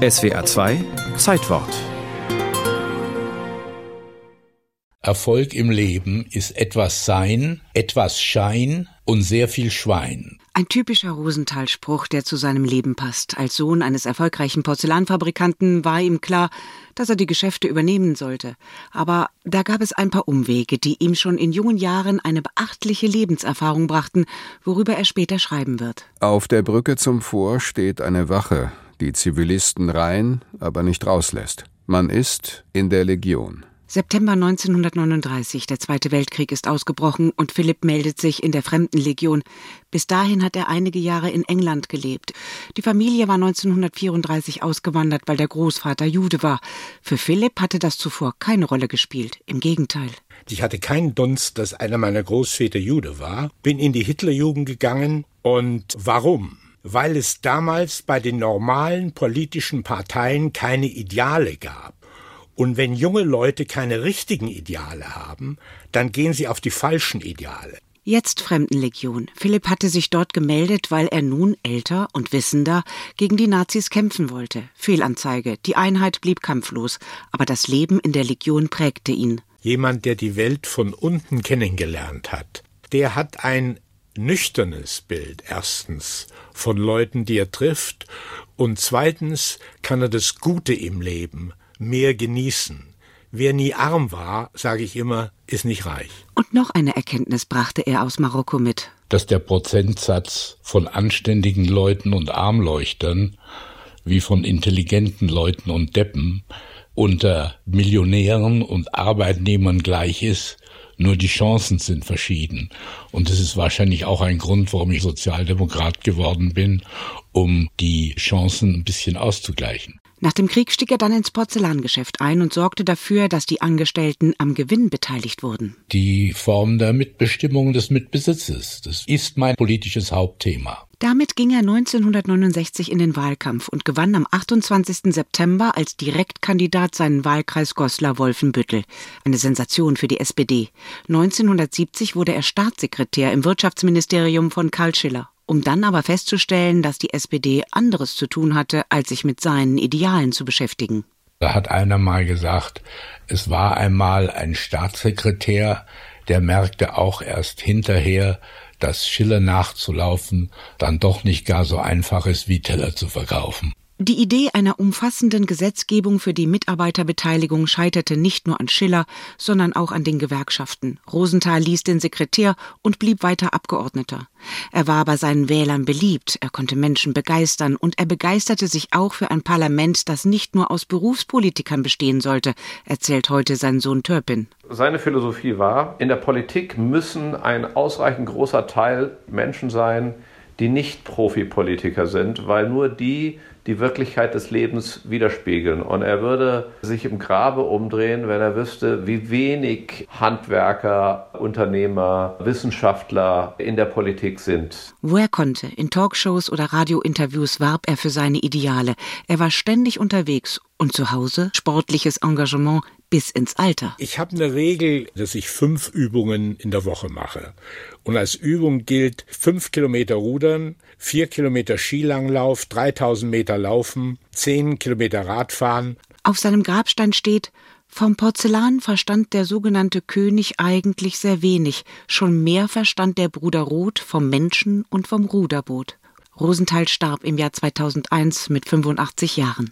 SWA 2 Zeitwort Erfolg im Leben ist etwas Sein, etwas Schein und sehr viel Schwein. Ein typischer Rosenthal-Spruch, der zu seinem Leben passt. Als Sohn eines erfolgreichen Porzellanfabrikanten war ihm klar, dass er die Geschäfte übernehmen sollte. Aber da gab es ein paar Umwege, die ihm schon in jungen Jahren eine beachtliche Lebenserfahrung brachten, worüber er später schreiben wird. Auf der Brücke zum Vor steht eine Wache, die Zivilisten rein, aber nicht rauslässt. Man ist in der Legion. September 1939, der Zweite Weltkrieg ist ausgebrochen und Philipp meldet sich in der Fremdenlegion. Bis dahin hat er einige Jahre in England gelebt. Die Familie war 1934 ausgewandert, weil der Großvater Jude war. Für Philipp hatte das zuvor keine Rolle gespielt, im Gegenteil. Ich hatte keinen Dunst, dass einer meiner Großväter Jude war, bin in die Hitlerjugend gegangen und warum? Weil es damals bei den normalen politischen Parteien keine Ideale gab. Und wenn junge Leute keine richtigen Ideale haben, dann gehen sie auf die falschen Ideale. Jetzt Fremdenlegion. Philipp hatte sich dort gemeldet, weil er nun älter und wissender gegen die Nazis kämpfen wollte. Fehlanzeige. Die Einheit blieb kampflos, aber das Leben in der Legion prägte ihn. Jemand, der die Welt von unten kennengelernt hat, der hat ein nüchternes Bild erstens von Leuten, die er trifft, und zweitens kann er das Gute im Leben mehr genießen. Wer nie arm war, sage ich immer, ist nicht reich. Und noch eine Erkenntnis brachte er aus Marokko mit. Dass der Prozentsatz von anständigen Leuten und Armleuchtern wie von intelligenten Leuten und Deppen unter Millionären und Arbeitnehmern gleich ist, nur die Chancen sind verschieden. Und das ist wahrscheinlich auch ein Grund, warum ich Sozialdemokrat geworden bin, um die Chancen ein bisschen auszugleichen. Nach dem Krieg stieg er dann ins Porzellangeschäft ein und sorgte dafür, dass die Angestellten am Gewinn beteiligt wurden. Die Form der Mitbestimmung des Mitbesitzes, das ist mein politisches Hauptthema. Damit ging er 1969 in den Wahlkampf und gewann am 28. September als Direktkandidat seinen Wahlkreis Goslar-Wolfenbüttel. Eine Sensation für die SPD. 1970 wurde er Staatssekretär im Wirtschaftsministerium von Karl Schiller um dann aber festzustellen, dass die SPD anderes zu tun hatte, als sich mit seinen Idealen zu beschäftigen. Da hat einer mal gesagt, es war einmal ein Staatssekretär, der merkte auch erst hinterher, dass Schiller nachzulaufen dann doch nicht gar so einfach ist, wie Teller zu verkaufen. Die Idee einer umfassenden Gesetzgebung für die Mitarbeiterbeteiligung scheiterte nicht nur an Schiller, sondern auch an den Gewerkschaften. Rosenthal ließ den Sekretär und blieb weiter Abgeordneter. Er war bei seinen Wählern beliebt, er konnte Menschen begeistern und er begeisterte sich auch für ein Parlament, das nicht nur aus Berufspolitikern bestehen sollte, erzählt heute sein Sohn Törpin. Seine Philosophie war, in der Politik müssen ein ausreichend großer Teil Menschen sein, die nicht Profipolitiker sind, weil nur die die Wirklichkeit des Lebens widerspiegeln. Und er würde sich im Grabe umdrehen, wenn er wüsste, wie wenig Handwerker, Unternehmer, Wissenschaftler in der Politik sind. Wo er konnte, in Talkshows oder Radiointerviews warb er für seine Ideale. Er war ständig unterwegs und zu Hause sportliches Engagement bis ins Alter. Ich habe eine Regel, dass ich fünf Übungen in der Woche mache. Und als Übung gilt fünf Kilometer Rudern, vier Kilometer Skilanglauf, 3000 Meter Laufen, zehn Kilometer Radfahren. Auf seinem Grabstein steht, vom Porzellan verstand der sogenannte König eigentlich sehr wenig, schon mehr verstand der Bruder Roth vom Menschen und vom Ruderboot. Rosenthal starb im Jahr 2001 mit 85 Jahren.